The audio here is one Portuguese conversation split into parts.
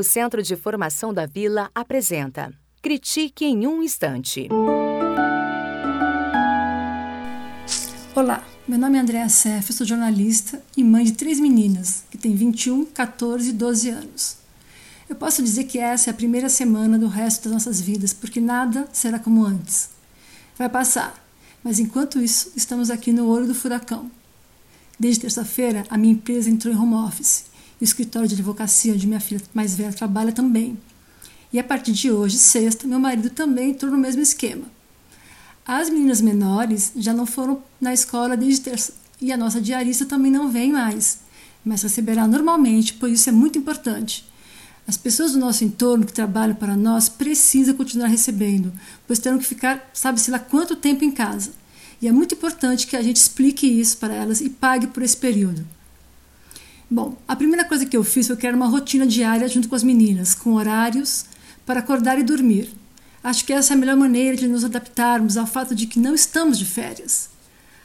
O Centro de Formação da Vila apresenta Critique em um Instante. Olá, meu nome é Andréa Seff, sou jornalista e mãe de três meninas, que têm 21, 14 e 12 anos. Eu posso dizer que essa é a primeira semana do resto das nossas vidas, porque nada será como antes. Vai passar, mas enquanto isso, estamos aqui no olho do furacão. Desde terça-feira, a minha empresa entrou em home office o escritório de advocacia onde minha filha mais velha trabalha também. E a partir de hoje, sexta, meu marido também entrou no mesmo esquema. As meninas menores já não foram na escola desde terça e a nossa diarista também não vem mais, mas receberá normalmente, pois isso é muito importante. As pessoas do nosso entorno que trabalham para nós precisam continuar recebendo, pois terão que ficar, sabe-se lá quanto tempo em casa. E é muito importante que a gente explique isso para elas e pague por esse período. Bom, a primeira coisa que eu fiz foi criar uma rotina diária junto com as meninas, com horários para acordar e dormir. Acho que essa é a melhor maneira de nos adaptarmos ao fato de que não estamos de férias.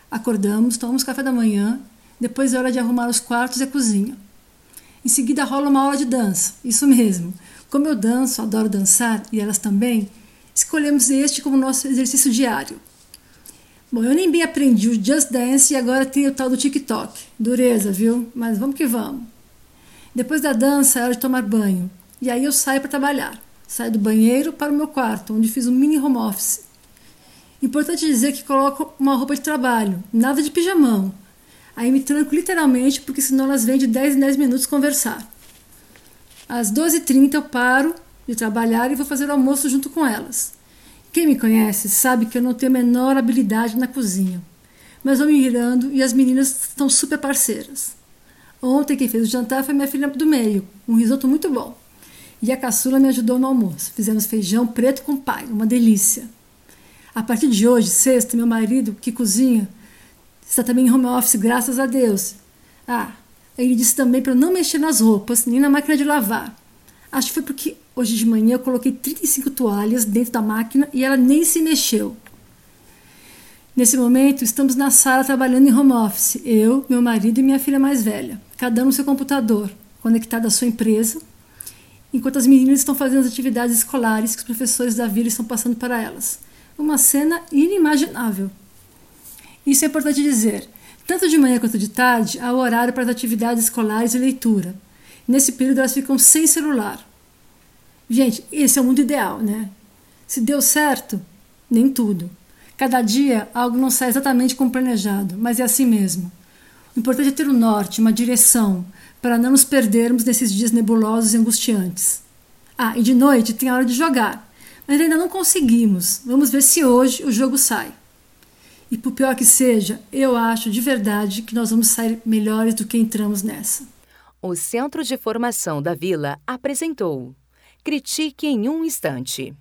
Acordamos, tomamos café da manhã, depois é hora de arrumar os quartos e a cozinha. Em seguida rola uma aula de dança, isso mesmo. Como eu danço, adoro dançar e elas também, escolhemos este como nosso exercício diário. Bom, eu nem bem aprendi o Just Dance e agora tem o tal do TikTok. Dureza, viu? Mas vamos que vamos. Depois da dança, é hora de tomar banho. E aí eu saio para trabalhar. Saio do banheiro para o meu quarto, onde fiz um mini home office. Importante dizer que coloco uma roupa de trabalho, nada de pijamão. Aí me tranco literalmente, porque senão elas vêm de 10 em 10 minutos conversar. Às 12h30 eu paro de trabalhar e vou fazer o almoço junto com elas. Quem me conhece sabe que eu não tenho a menor habilidade na cozinha, mas vou me virando e as meninas estão super parceiras. Ontem quem fez o jantar foi minha filha do meio, um risoto muito bom. E a caçula me ajudou no almoço. Fizemos feijão preto com pai, uma delícia. A partir de hoje, sexta, meu marido, que cozinha, está também em home office, graças a Deus. Ah, ele disse também para não mexer nas roupas, nem na máquina de lavar. Acho que foi porque hoje de manhã eu coloquei 35 toalhas dentro da máquina e ela nem se mexeu. Nesse momento, estamos na sala trabalhando em home office, eu, meu marido e minha filha mais velha, cada um no seu computador, conectado à sua empresa, enquanto as meninas estão fazendo as atividades escolares que os professores da vila estão passando para elas. Uma cena inimaginável. Isso é importante dizer. Tanto de manhã quanto de tarde, há o horário para as atividades escolares e leitura. Nesse período elas ficam sem celular. Gente, esse é o mundo ideal, né? Se deu certo, nem tudo. Cada dia algo não sai exatamente como planejado, mas é assim mesmo. O importante é ter um norte, uma direção, para não nos perdermos nesses dias nebulosos e angustiantes. Ah, e de noite tem a hora de jogar, mas ainda não conseguimos. Vamos ver se hoje o jogo sai. E por pior que seja, eu acho de verdade que nós vamos sair melhores do que entramos nessa. O Centro de Formação da Vila apresentou Critique em um Instante.